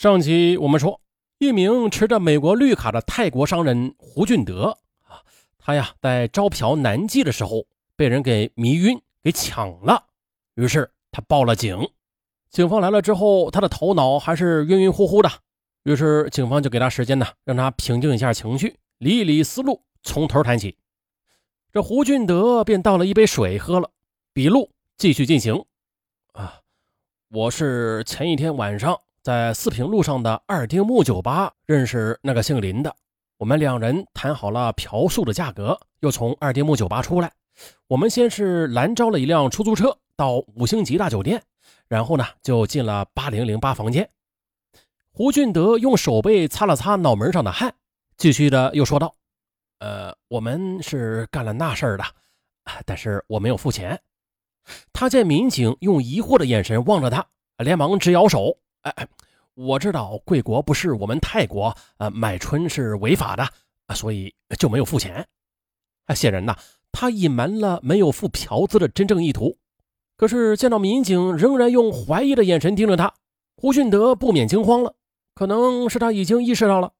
上期我们说，一名持着美国绿卡的泰国商人胡俊德啊，他呀在招嫖南妓的时候被人给迷晕，给抢了。于是他报了警。警方来了之后，他的头脑还是晕晕乎乎的。于是警方就给他时间呢，让他平静一下情绪，理一理思路，从头谈起。这胡俊德便倒了一杯水喝了，笔录继续进行。啊，我是前一天晚上。在四平路上的二丁目酒吧认识那个姓林的，我们两人谈好了嫖宿的价格，又从二丁目酒吧出来。我们先是拦招了一辆出租车到五星级大酒店，然后呢就进了八零零八房间。胡俊德用手背擦了擦脑门上的汗，继续的又说道：“呃，我们是干了那事儿的，但是我没有付钱。”他见民警用疑惑的眼神望着他，连忙直摇手。哎哎，我知道贵国不是我们泰国，呃，买春是违法的啊，所以就没有付钱。啊，显然呐，他隐瞒了没有付嫖资的真正意图。可是见到民警仍然用怀疑的眼神盯着他，胡俊德不免惊慌了。可能是他已经意识到了，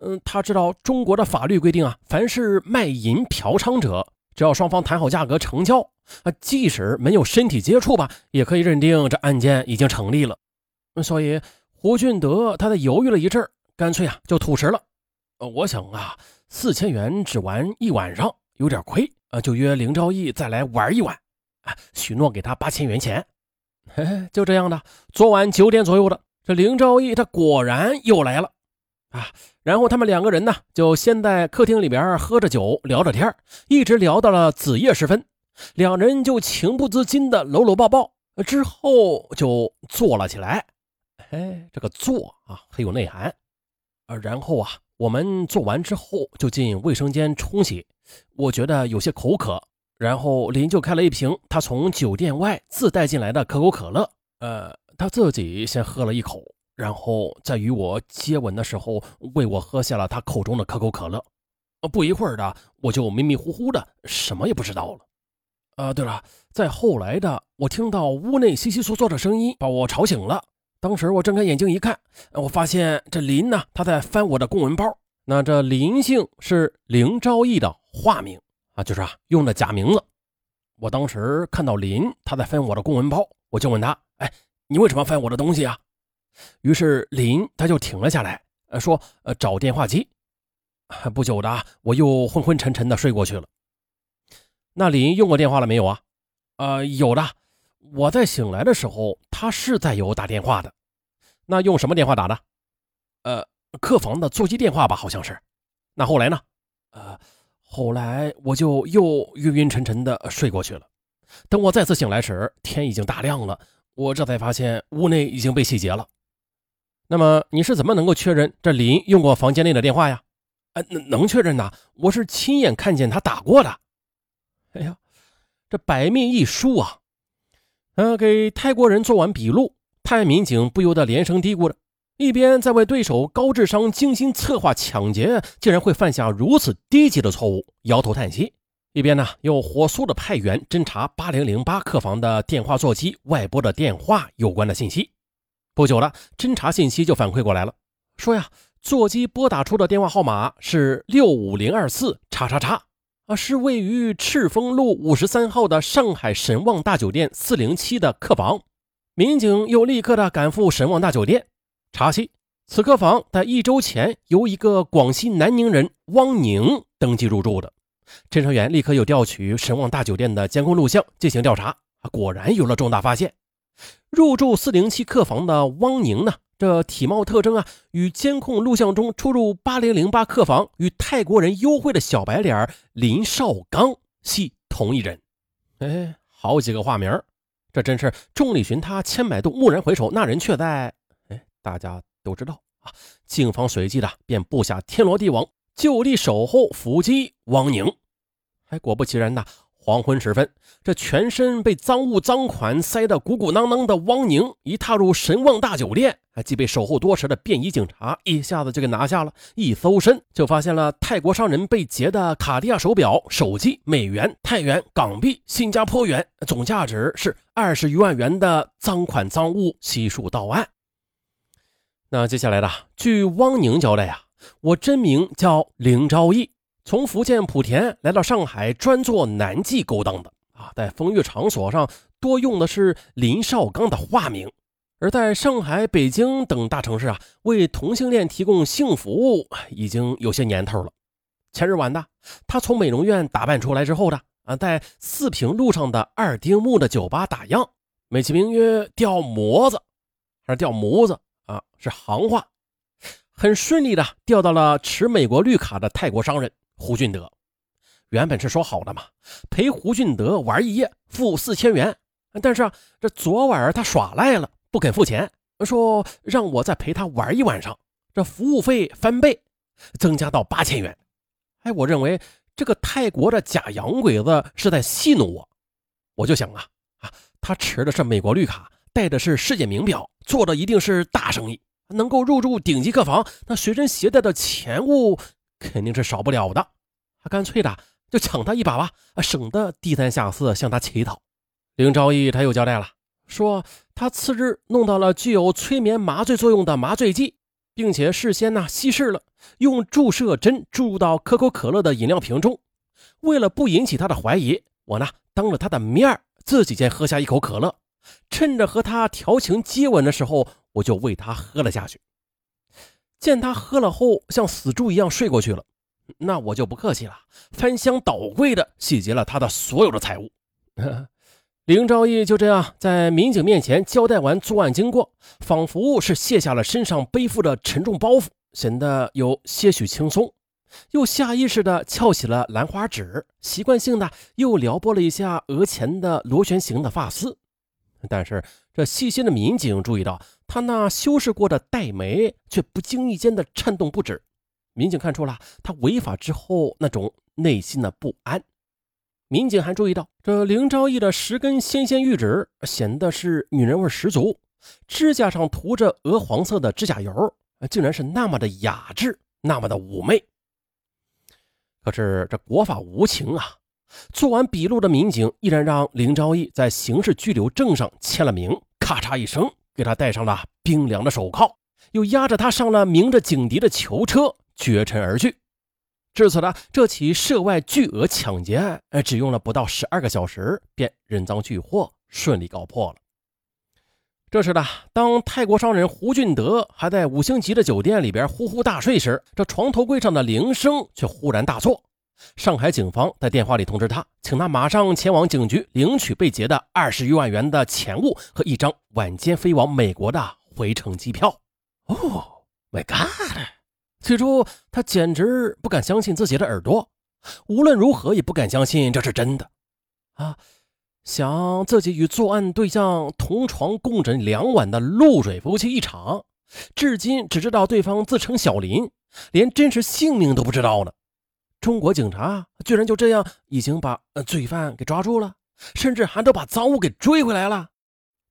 嗯，他知道中国的法律规定啊，凡是卖淫嫖娼者，只要双方谈好价格成交，啊，即使没有身体接触吧，也可以认定这案件已经成立了。所以胡俊德他在犹豫了一阵干脆啊就吐实了。呃，我想啊，四千元只玩一晚上有点亏啊，就约林昭义再来玩一晚，啊，许诺给他八千元钱。嘿嘿，就这样的，昨晚九点左右的，这林昭义他果然又来了啊。然后他们两个人呢，就先在客厅里边喝着酒聊着天一直聊到了子夜时分，两人就情不自禁的搂搂抱抱，之后就坐了起来。哎，这个做啊很有内涵，呃，然后啊，我们做完之后就进卫生间冲洗，我觉得有些口渴，然后林就开了一瓶他从酒店外自带进来的可口可乐，呃，他自己先喝了一口，然后在与我接吻的时候喂我喝下了他口中的可口可乐，呃，不一会儿的我就迷迷糊糊的什么也不知道了，呃，对了，在后来的我听到屋内悉悉嗦嗦的声音把我吵醒了。当时我睁开眼睛一看，我发现这林呢，他在翻我的公文包。那这林姓是林昭义的化名啊，就是啊用的假名字。我当时看到林他在翻我的公文包，我就问他：“哎，你为什么翻我的东西啊？”于是林他就停了下来，呃，说：“呃，找电话机。”不久的，我又昏昏沉沉的睡过去了。那林用过电话了没有啊？呃，有的。我在醒来的时候，他是在有打电话的，那用什么电话打的？呃，客房的座机电话吧，好像是。那后来呢？呃，后来我就又晕晕沉沉的睡过去了。等我再次醒来时，天已经大亮了，我这才发现屋内已经被洗劫了。那么你是怎么能够确认这林用过房间内的电话呀？呃，能能确认呐，我是亲眼看见他打过的。哎呀，这百密一疏啊！呃，给泰国人做完笔录，泰民警不由得连声嘀咕着，一边在为对手高智商精心策划抢劫竟然会犯下如此低级的错误摇头叹息，一边呢又火速的派员侦查八零零八客房的电话座机外拨的电话有关的信息。不久了，侦查信息就反馈过来了，说呀，座机拨打出的电话号码是六五零二四叉叉叉。啊，是位于赤峰路五十三号的上海神旺大酒店四零七的客房。民警又立刻的赶赴神旺大酒店查悉，此客房在一周前由一个广西南宁人汪宁登记入住的。侦查员立刻又调取神旺大酒店的监控录像进行调查，果然有了重大发现。入住四零七客房的汪宁呢？这体貌特征啊，与监控录像中出入八零零八客房与泰国人幽会的小白脸林少刚系同一人。哎，好几个化名，这真是众里寻他千百度，蓦然回首，那人却在……哎，大家都知道啊。警方随即的便布下天罗地网，就地守候伏击汪宁。还果不其然呐。黄昏时分，这全身被赃物赃款塞得鼓鼓囊囊的汪宁，一踏入神旺大酒店，还即被守候多时的便衣警察一下子就给拿下了。一搜身，就发现了泰国商人被劫的卡地亚手表、手机、美元、泰元、港币、新加坡元，总价值是二十余万元的赃款赃物悉数到案。那接下来的，据汪宁交代呀，我真名叫林昭义，从福建莆田来到上海，专做男妓勾当的啊，在风月场所上多用的是林少刚的化名，而在上海、北京等大城市啊，为同性恋提供性服务已经有些年头了。前日晚的，他从美容院打扮出来之后的啊，在四平路上的二丁目的酒吧打烊，美其名曰钓模子，还是钓模子。啊，是行话，很顺利的调到了持美国绿卡的泰国商人胡俊德。原本是说好的嘛，陪胡俊德玩一夜，付四千元。但是啊，这昨晚他耍赖了，不肯付钱，说让我再陪他玩一晚上，这服务费翻倍，增加到八千元。哎，我认为这个泰国的假洋鬼子是在戏弄我。我就想啊啊，他持的是美国绿卡。戴的是世界名表，做的一定是大生意，能够入住顶级客房，那随身携带的钱物肯定是少不了的。干脆的就抢他一把吧，省得低三下四向他乞讨。林昭义他又交代了，说他次日弄到了具有催眠麻醉作用的麻醉剂，并且事先呢稀释了，用注射针注入到可口可乐的饮料瓶中。为了不引起他的怀疑，我呢当着他的面自己先喝下一口可乐。趁着和他调情接吻的时候，我就喂他喝了下去。见他喝了后像死猪一样睡过去了，那我就不客气了，翻箱倒柜的洗劫了他的所有的财物。林兆义就这样在民警面前交代完作案经过，仿佛是卸下了身上背负的沉重包袱，显得有些许轻松，又下意识地翘起了兰花指，习惯性的又撩拨了一下额前的螺旋形的发丝。但是，这细心的民警注意到，他那修饰过的黛眉却不经意间的颤动不止。民警看出了他违法之后那种内心的不安。民警还注意到，这林昭义的十根纤纤玉指显得是女人味十足，指甲上涂着鹅黄色的指甲油，竟然是那么的雅致，那么的妩媚。可是这国法无情啊！做完笔录的民警依然让林昭义在刑事拘留证上签了名，咔嚓一声给他戴上了冰凉的手铐，又押着他上了鸣着警笛的囚车，绝尘而去。至此呢，这起涉外巨额抢劫案，哎只用了不到十二个小时，便人赃俱获，顺利告破了。这时呢，当泰国商人胡俊德还在五星级的酒店里边呼呼大睡时，这床头柜上的铃声却忽然大作。上海警方在电话里通知他，请他马上前往警局领取被劫的二十余万元的钱物和一张晚间飞往美国的回程机票。哦，My God！起初他简直不敢相信自己的耳朵，无论如何也不敢相信这是真的。啊，想自己与作案对象同床共枕两晚的露水夫妻一场，至今只知道对方自称小林，连真实姓名都不知道呢。中国警察居然就这样已经把呃罪犯给抓住了，甚至还都把赃物给追回来了，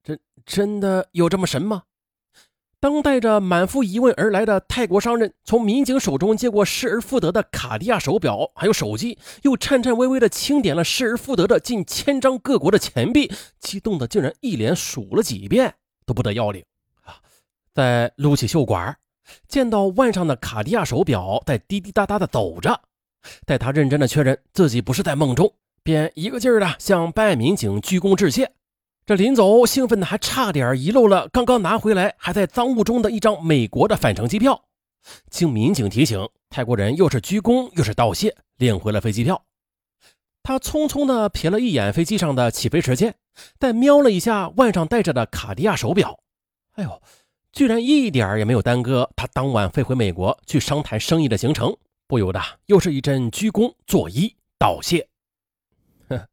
真真的有这么神吗？当带着满腹疑问而来的泰国商人从民警手中接过失而复得的卡地亚手表，还有手机，又颤颤巍巍地清点了失而复得的近千张各国的钱币，激动的竟然一连数了几遍都不得要领啊！再撸起袖管，见到腕上的卡地亚手表在滴滴答答的抖着。待他认真的确认自己不是在梦中，便一个劲儿的向办案民警鞠躬致谢。这临走，兴奋的还差点遗漏了刚刚拿回来还在赃物中的一张美国的返程机票。经民警提醒，泰国人又是鞠躬又是道谢，领回了飞机票。他匆匆的瞥了一眼飞机上的起飞时间，再瞄了一下腕上戴着的卡地亚手表，哎呦，居然一点也没有耽搁他当晚飞回美国去商谈生意的行程。不由得又是一阵鞠躬作揖道谢。哼，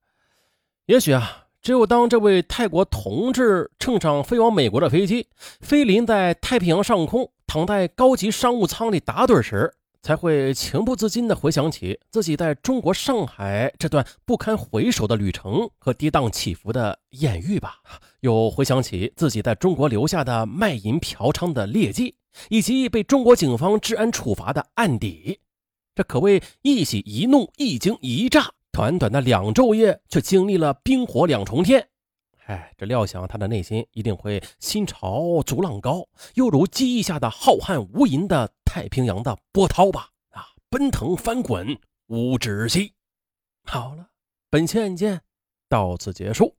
也许啊，只有当这位泰国同志乘上飞往美国的飞机，飞临在太平洋上空，躺在高级商务舱里打盹时，才会情不自禁地回想起自己在中国上海这段不堪回首的旅程和跌宕起伏的艳遇吧。又回想起自己在中国留下的卖淫嫖娼的劣迹，以及被中国警方治安处罚的案底。这可谓一喜一怒，一惊一乍。短短的两昼夜，却经历了冰火两重天。哎，这料想他的内心一定会心潮逐浪高，犹如记忆下的浩瀚无垠的太平洋的波涛吧，啊，奔腾翻滚无止息。好了，本期案件到此结束。